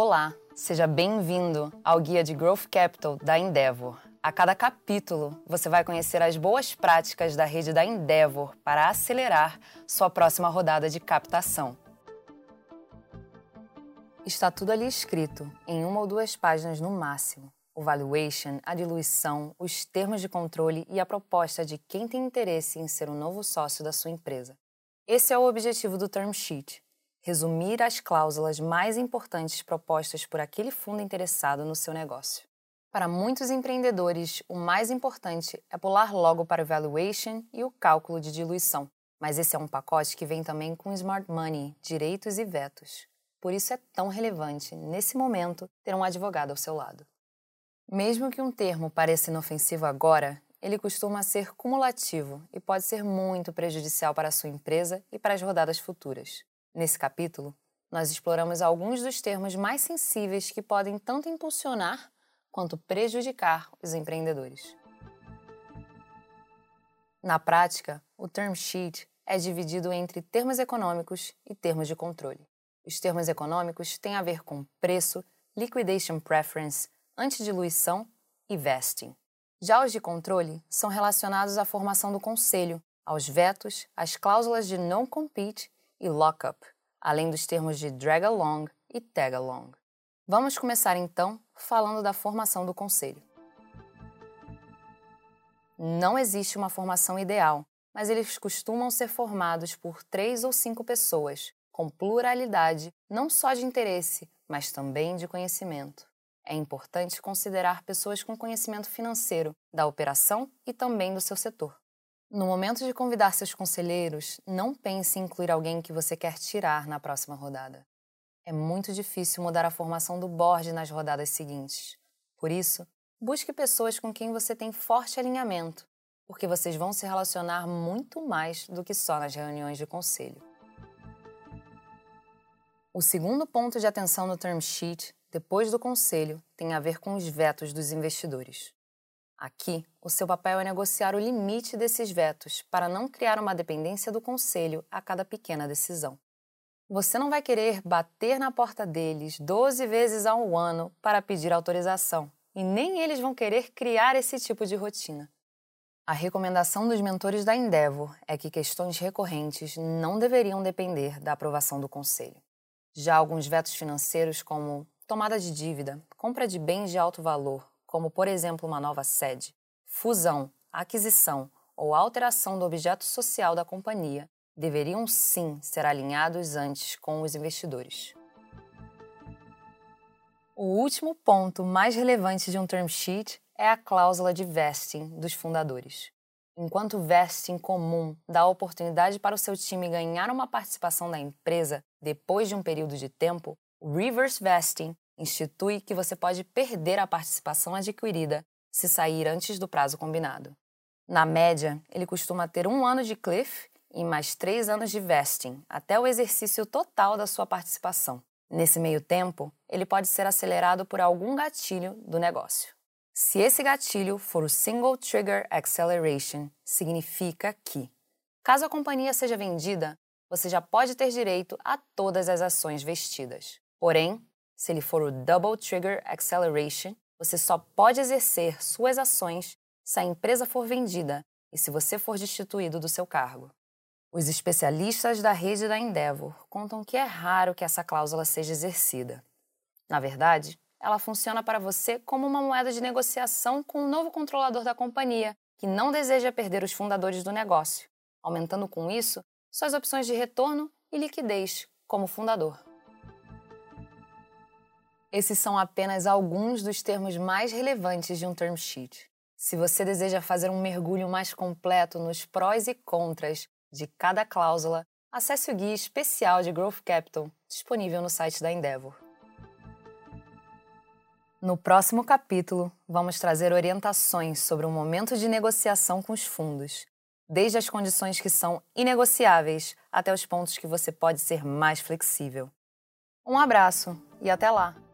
Olá, seja bem-vindo ao Guia de Growth Capital da Endeavor. A cada capítulo, você vai conhecer as boas práticas da rede da Endeavor para acelerar sua próxima rodada de captação. Está tudo ali escrito, em uma ou duas páginas no máximo. O valuation, a diluição, os termos de controle e a proposta de quem tem interesse em ser o um novo sócio da sua empresa. Esse é o objetivo do term sheet: resumir as cláusulas mais importantes propostas por aquele fundo interessado no seu negócio. Para muitos empreendedores, o mais importante é pular logo para o valuation e o cálculo de diluição. Mas esse é um pacote que vem também com smart money, direitos e vetos. Por isso é tão relevante, nesse momento, ter um advogado ao seu lado. Mesmo que um termo pareça inofensivo agora, ele costuma ser cumulativo e pode ser muito prejudicial para a sua empresa e para as rodadas futuras. Nesse capítulo, nós exploramos alguns dos termos mais sensíveis que podem tanto impulsionar quanto prejudicar os empreendedores. Na prática, o term sheet é dividido entre termos econômicos e termos de controle. Os termos econômicos têm a ver com preço, liquidation preference, antidiluição e vesting. Já os de controle são relacionados à formação do conselho, aos vetos, às cláusulas de non-compete e lock-up, além dos termos de drag-along e tag-along. Vamos começar então falando da formação do conselho. Não existe uma formação ideal, mas eles costumam ser formados por três ou cinco pessoas, com pluralidade não só de interesse, mas também de conhecimento. É importante considerar pessoas com conhecimento financeiro da operação e também do seu setor. No momento de convidar seus conselheiros, não pense em incluir alguém que você quer tirar na próxima rodada. É muito difícil mudar a formação do board nas rodadas seguintes. Por isso, busque pessoas com quem você tem forte alinhamento, porque vocês vão se relacionar muito mais do que só nas reuniões de conselho. O segundo ponto de atenção no term sheet, depois do conselho, tem a ver com os vetos dos investidores. Aqui, o seu papel é negociar o limite desses vetos para não criar uma dependência do conselho a cada pequena decisão. Você não vai querer bater na porta deles 12 vezes ao ano para pedir autorização, e nem eles vão querer criar esse tipo de rotina. A recomendação dos mentores da Endeavor é que questões recorrentes não deveriam depender da aprovação do conselho. Já alguns vetos financeiros, como tomada de dívida, compra de bens de alto valor, como por exemplo uma nova sede, fusão, aquisição ou alteração do objeto social da companhia, deveriam sim ser alinhados antes com os investidores. O último ponto mais relevante de um term sheet é a cláusula de vesting dos fundadores. Enquanto o vesting comum dá a oportunidade para o seu time ganhar uma participação da empresa depois de um período de tempo, o reverse vesting institui que você pode perder a participação adquirida se sair antes do prazo combinado. Na média, ele costuma ter um ano de cliff e mais três anos de vesting, até o exercício total da sua participação. Nesse meio tempo, ele pode ser acelerado por algum gatilho do negócio. Se esse gatilho for o Single Trigger Acceleration, significa que, caso a companhia seja vendida, você já pode ter direito a todas as ações vestidas. Porém, se ele for o Double Trigger Acceleration, você só pode exercer suas ações se a empresa for vendida e se você for destituído do seu cargo. Os especialistas da rede da Endeavor contam que é raro que essa cláusula seja exercida. Na verdade, ela funciona para você como uma moeda de negociação com o novo controlador da companhia, que não deseja perder os fundadores do negócio, aumentando com isso suas opções de retorno e liquidez como fundador. Esses são apenas alguns dos termos mais relevantes de um term sheet. Se você deseja fazer um mergulho mais completo nos prós e contras de cada cláusula, acesse o guia especial de Growth Capital disponível no site da Endeavor. No próximo capítulo, vamos trazer orientações sobre o momento de negociação com os fundos, desde as condições que são inegociáveis até os pontos que você pode ser mais flexível. Um abraço e até lá!